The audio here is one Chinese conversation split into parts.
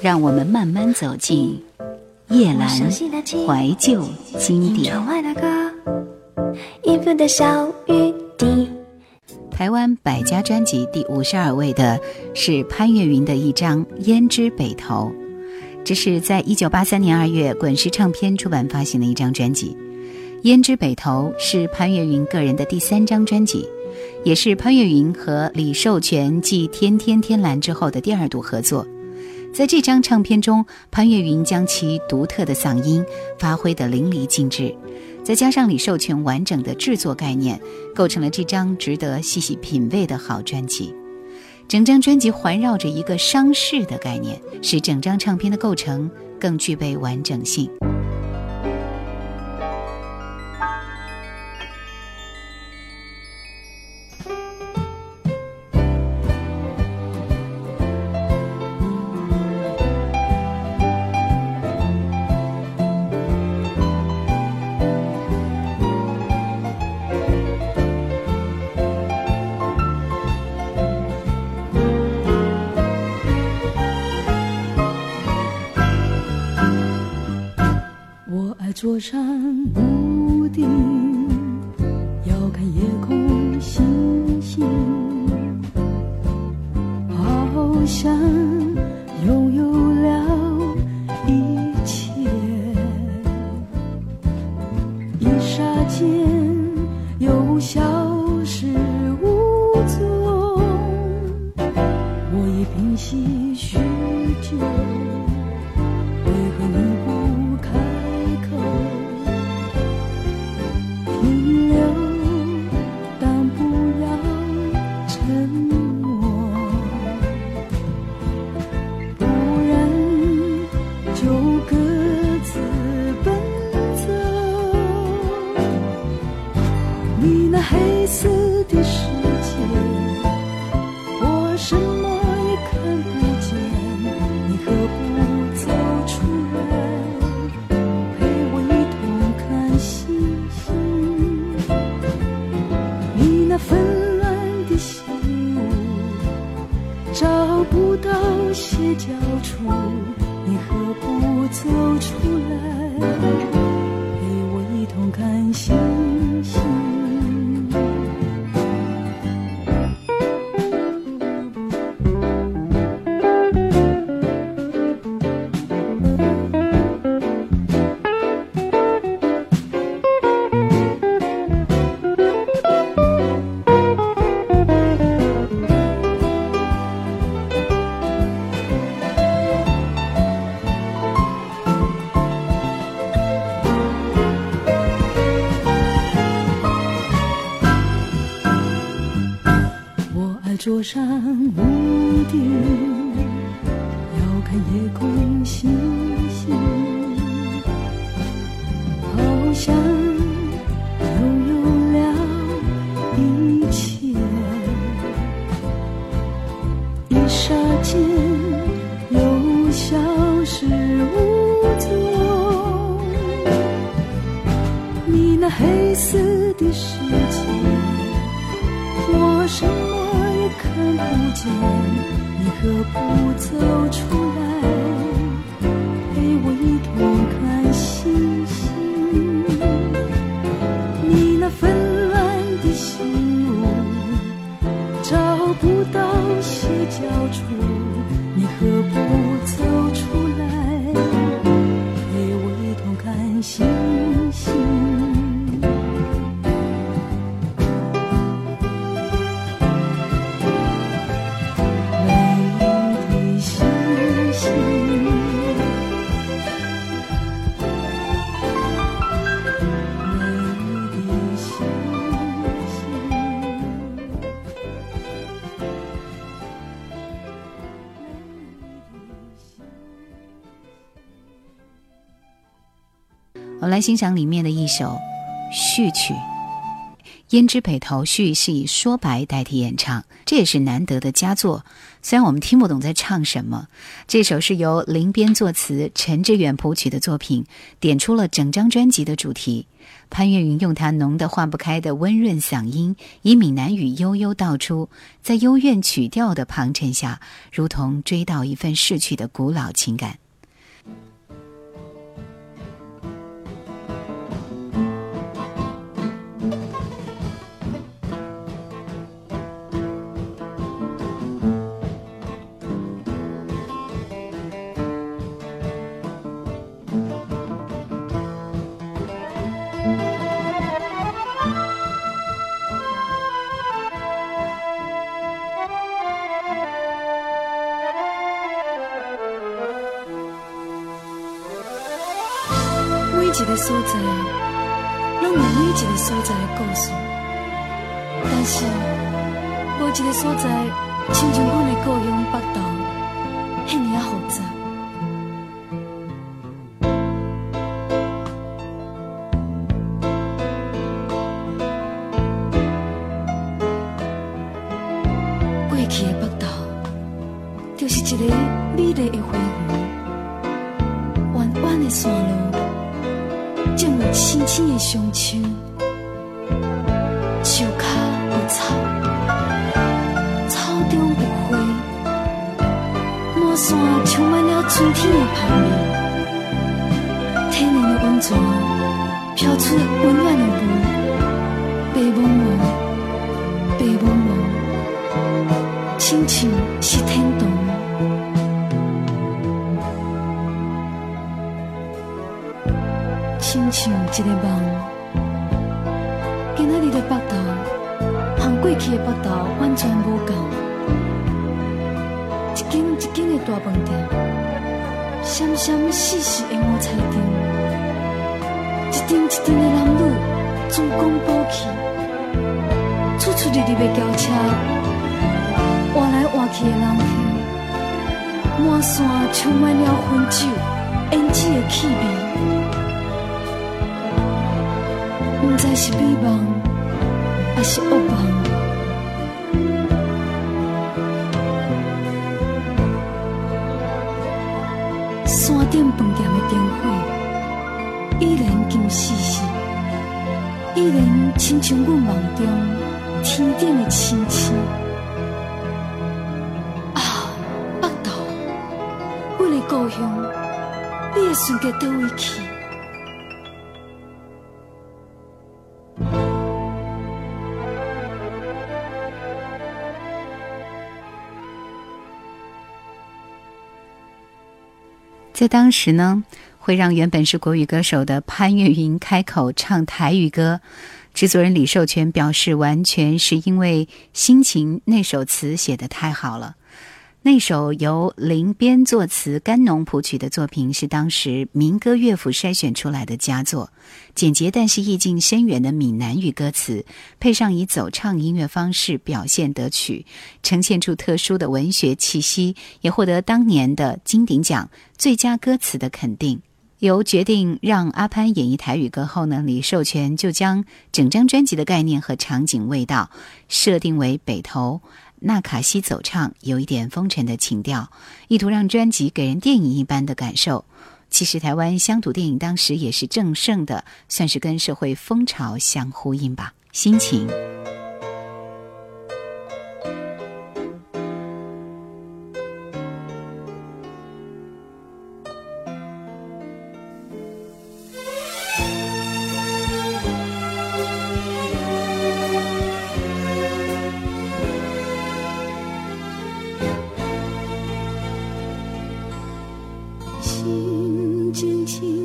让我们慢慢走进叶阑怀旧经典。台湾百家专辑第五十二位的是潘越云的一张《胭脂北头》，这是在一九八三年二月滚石唱片出版发行的一张专辑。《胭脂北头》是潘越云个人的第三张专辑，也是潘越云和李寿全继《天天天蓝》之后的第二度合作。在这张唱片中，潘越云将其独特的嗓音发挥得淋漓尽致，再加上李寿全完整的制作概念，构成了这张值得细细品味的好专辑。整张专辑环绕着一个伤势的概念，使整张唱片的构成更具备完整性。上那黑色的世界，我什么也？看不见，你何不走出来，陪我一同看星星？你那纷乱的心路，找不到歇脚处，你何不走出来，陪我一同看星星？我来欣赏里面的一首序曲，胭脂北头序》是以说白代替演唱，这也是难得的佳作。虽然我们听不懂在唱什么，这首是由林边作词、陈志远谱曲的作品，点出了整张专辑的主题。潘越云用他浓得化不开的温润嗓音，以闽南语悠悠道出，在幽怨曲调的旁衬下，如同追到一份逝去的古老情感。所在，拢有每一个所在的故事，但是无一个所在，亲像阮的故乡北投，遐尔复杂。天的香味。天然的温泉飘出温暖的雾，白茫茫，白茫茫，亲像是天堂。像一个梦，今仔日的北斗，和过去的北斗完全无同。一间一间的大饭店，闪闪细细的五彩灯，一阵一阵的男女珠光宝气，出出入入的轿车，换来换去的人客，满山充满了烟酒、胭脂的气味。不知是美梦还是噩顶饭店的灯火依然金细细，依然亲像阮梦中天顶的星星。啊，北斗，阮的故乡，你会选择倒位去？在当时呢，会让原本是国语歌手的潘越云开口唱台语歌，制作人李寿全表示，完全是因为心情，那首词写得太好了。那首由林编作词、甘农谱曲的作品，是当时民歌乐府筛选出来的佳作。简洁但是意境深远的闽南语歌词，配上以走唱音乐方式表现得曲，呈现出特殊的文学气息，也获得当年的金鼎奖最佳歌词的肯定。由决定让阿潘演绎台语歌后呢，李寿全就将整张专辑的概念和场景味道设定为北投。纳卡西走唱有一点风尘的情调，意图让专辑给人电影一般的感受。其实台湾乡土电影当时也是正盛的，算是跟社会风潮相呼应吧。心情。真情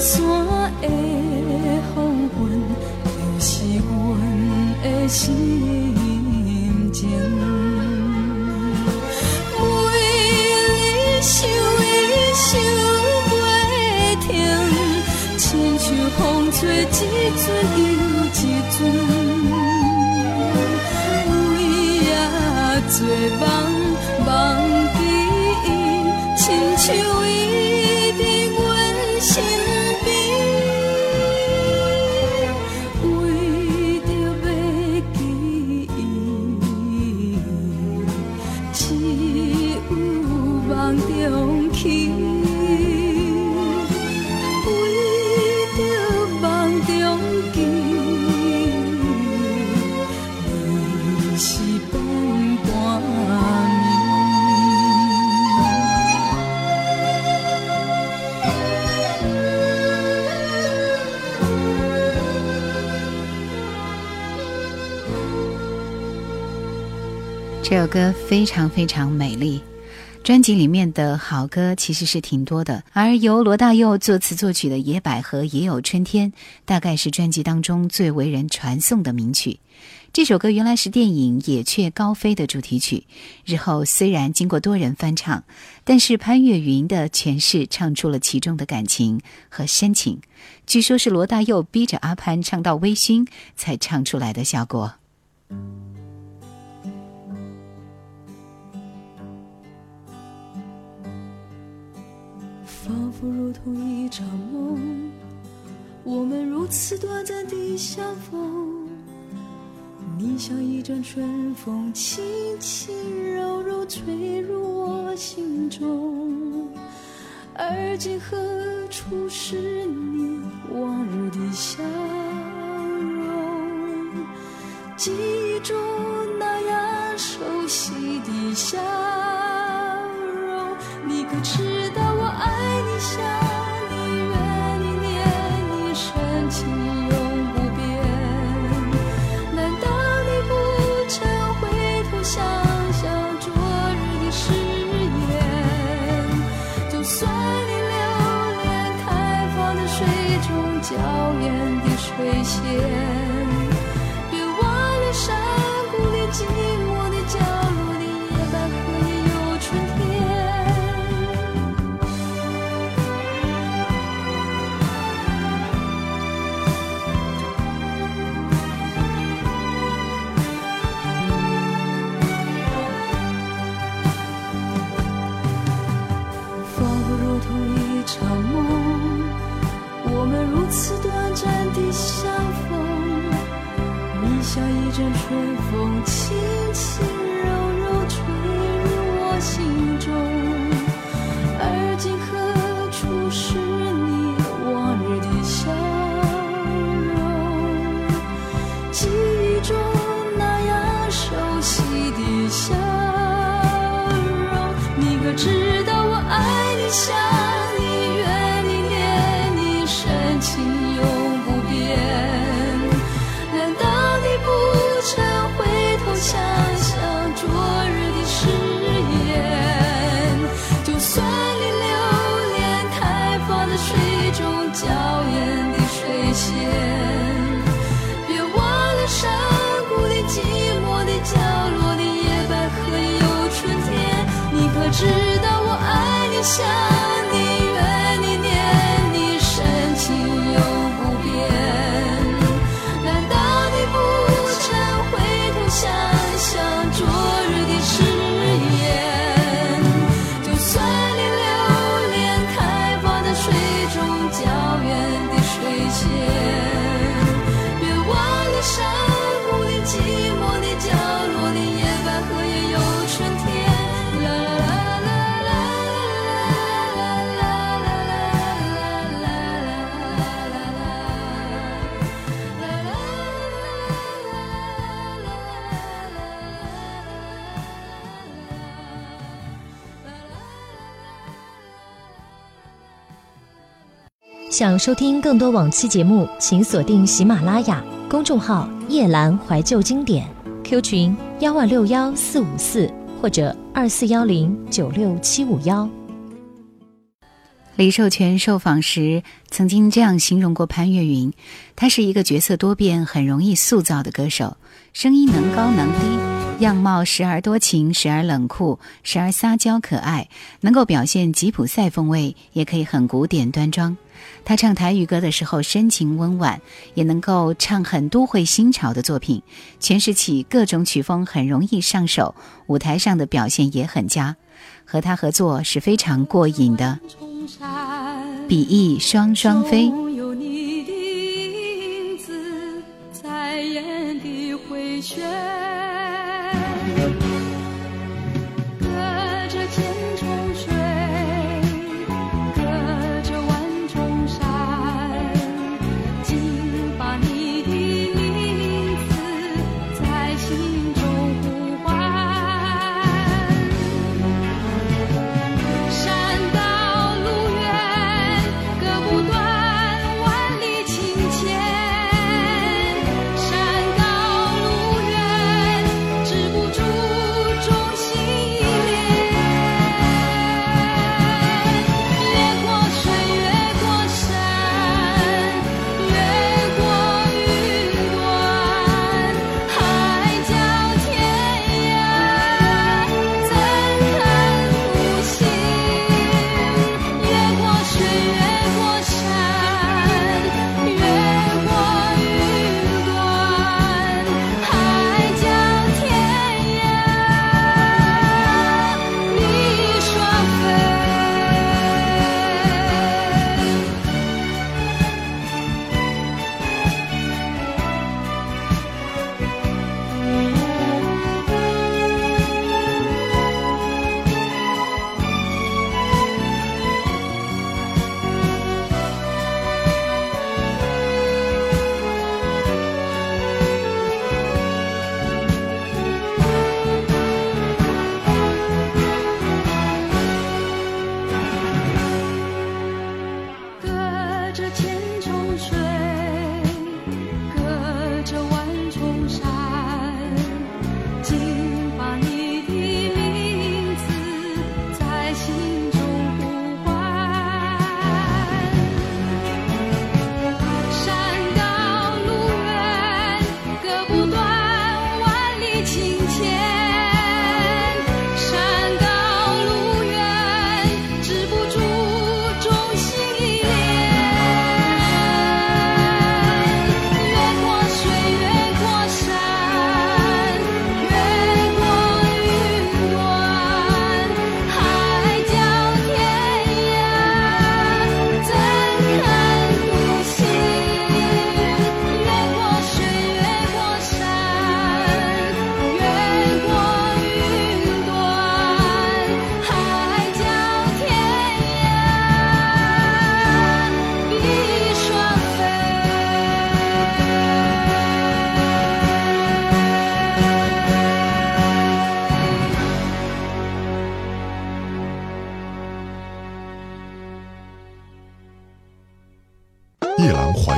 山的风韵，就是阮的心情。每日想伊想袂停，亲像风吹一阵又一阵，为阿做梦。这首歌非常非常美丽，专辑里面的好歌其实是挺多的，而由罗大佑作词作曲的《野百合也有春天》，大概是专辑当中最为人传颂的名曲。这首歌原来是电影《野雀高飞》的主题曲，日后虽然经过多人翻唱，但是潘越云的诠释唱出了其中的感情和深情，据说是罗大佑逼着阿潘唱到微醺才唱出来的效果。仿佛如同一场梦，我们如此短暂的相逢。你像一阵春风，轻轻柔柔吹入我心中。而今何处是你往日的笑容？记忆中那样熟悉的笑容，你可知想。想收听更多往期节目，请锁定喜马拉雅公众号“夜阑怀旧经典 ”，Q 群幺二六幺四五四或者二四幺零九六七五幺。李寿全受访时曾经这样形容过潘越云：他是一个角色多变、很容易塑造的歌手，声音能高能低，样貌时而多情，时而冷酷，时而撒娇可爱，能够表现吉普赛风味，也可以很古典端庄。他唱台语歌的时候深情温婉，也能够唱很都会新潮的作品，诠释起各种曲风很容易上手，舞台上的表现也很佳。和他合作是非常过瘾的。比翼双双飞。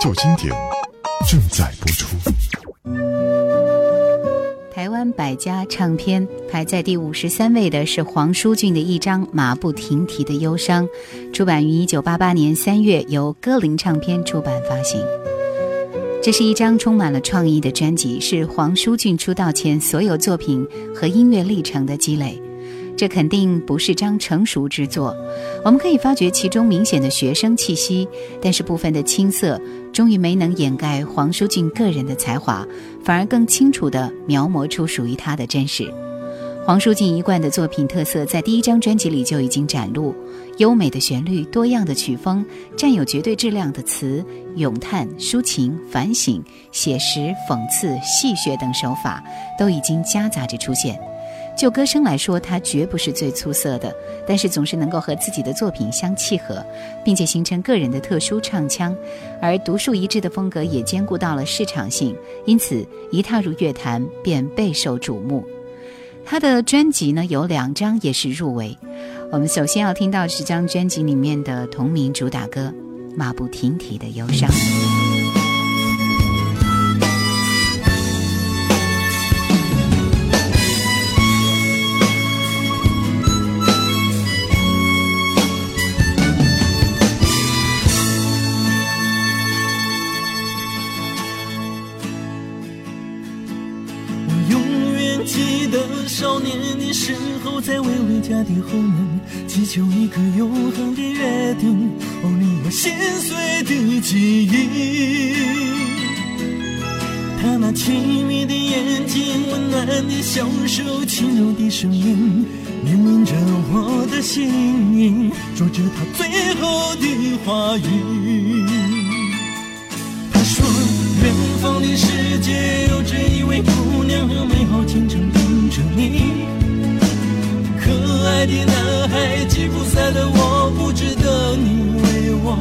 旧经典正在播出。台湾百家唱片排在第五十三位的是黄舒骏的一张《马不停蹄的忧伤》，出版于一九八八年三月，由歌林唱片出版发行。这是一张充满了创意的专辑，是黄舒骏出道前所有作品和音乐历程的积累。这肯定不是张成熟之作。我们可以发觉其中明显的学生气息，但是部分的青涩终于没能掩盖黄舒骏个人的才华，反而更清楚地描摹出属于他的真实。黄舒骏一贯的作品特色在第一张专辑里就已经展露，优美的旋律、多样的曲风、占有绝对质量的词、咏叹、抒情、反省、写实、讽刺、戏谑等手法都已经夹杂着出现。就歌声来说，他绝不是最出色的，但是总是能够和自己的作品相契合，并且形成个人的特殊唱腔，而独树一帜的风格也兼顾到了市场性，因此一踏入乐坛便备受瞩目。他的专辑呢有两张也是入围，我们首先要听到这张专辑里面的同名主打歌《马不停蹄的忧伤》。家的后门，祈求一个永恒的约定。哦，你我心碎的记忆。他那亲密的眼睛，温暖的小手，轻柔的声音，念念着我的心，说着他最后的话语。他说，远方的世界有着一位姑娘和美好前程等着你。亲爱的男孩，吉普赛的我，不值得你为我。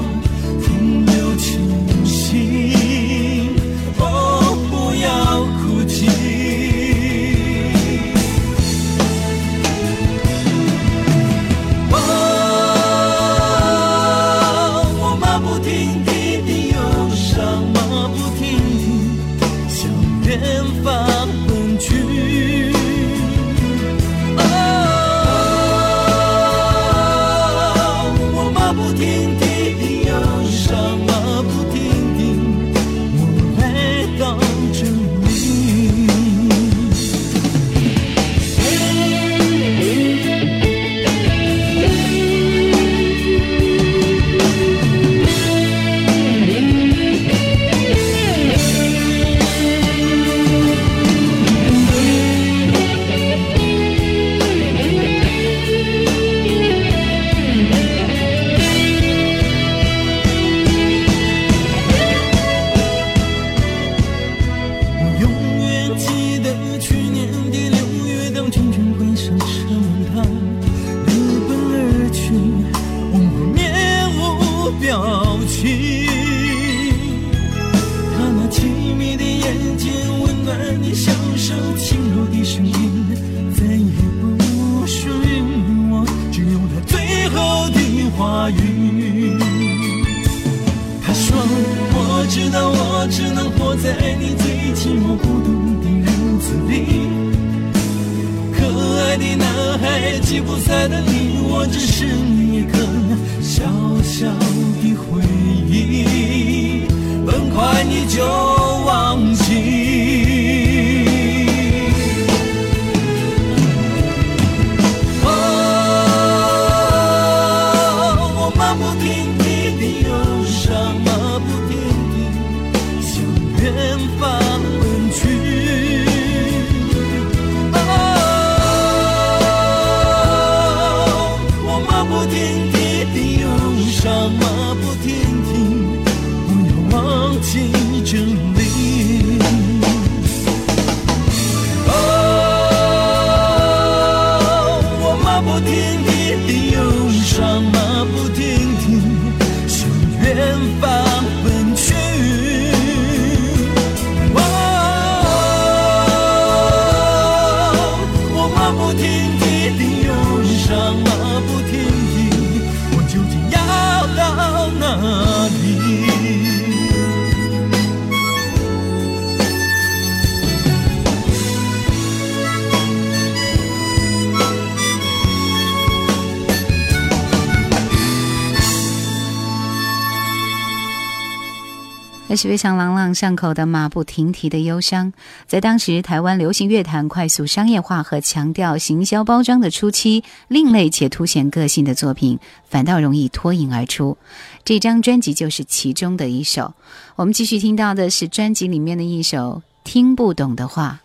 是非常朗朗上口的马不停蹄的忧伤。在当时台湾流行乐坛快速商业化和强调行销包装的初期，另类且凸显个性的作品反倒容易脱颖而出。这张专辑就是其中的一首。我们继续听到的是专辑里面的一首《听不懂的话》。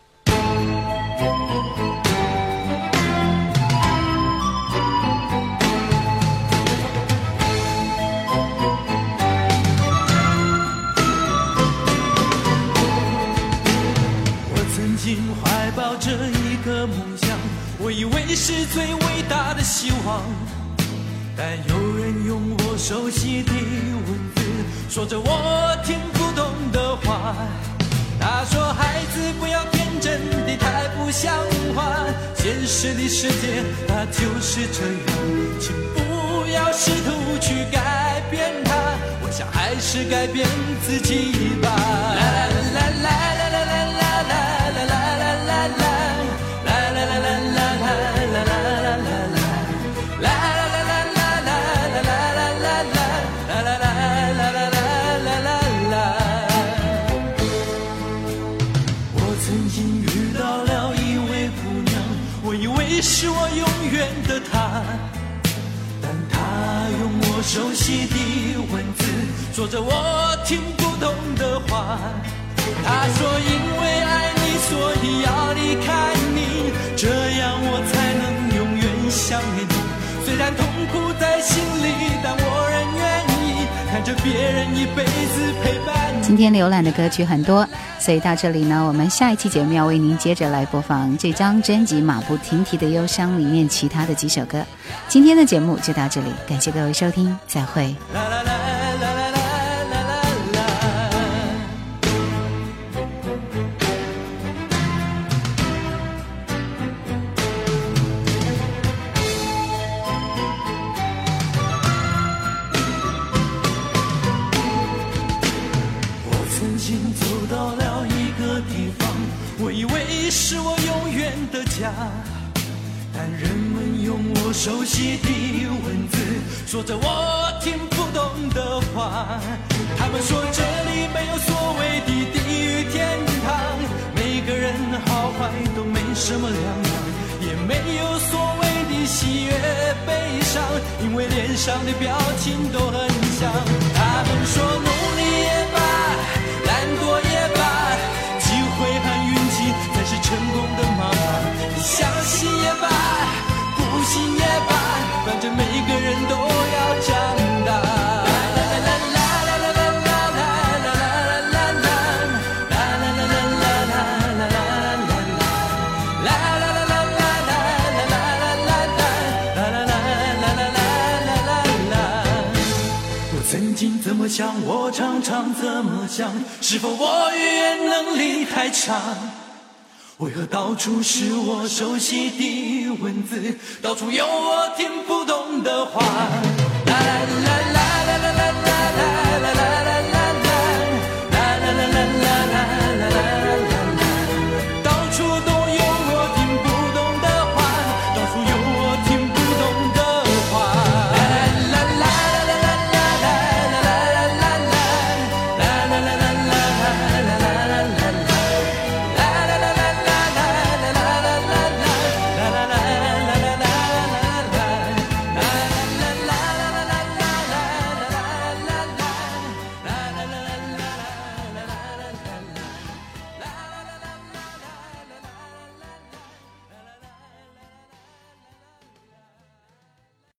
怀抱着一个梦想，我以为是最伟大的希望，但有人用我熟悉的文字说着我听不懂的话。他说：“孩子，不要天真的太不像话，现实的世界它就是这样，请不要试图去改变它，我想还是改变自己吧。”。说着我听不懂的话。他说因为爱你，所以要离开你，这样我才能永远想念你。虽然痛苦在心里，但我仍愿意看着别人一辈子陪伴你。今天浏览的歌曲很多。所以到这里呢，我们下一期节目要为您接着来播放这张专辑《马不停蹄的忧伤》里面其他的几首歌。今天的节目就到这里，感谢各位收听，再会。家但人们用我熟悉的文字说着我听不懂的话。他们说这里没有所谓的地狱天堂，每个人好坏都没什么两样，也没有所谓的喜悦悲伤，因为脸上的表情都很像。他们说努力也罢，懒惰也罢，机会和运气才是成功的马。相信也罢，不信也罢，反正每个人都要长大。我曾经怎么想，我常常怎么想，是否我语言能力太差？为何到处是我熟悉的文字，到处有我听不懂的话？啦啦啦。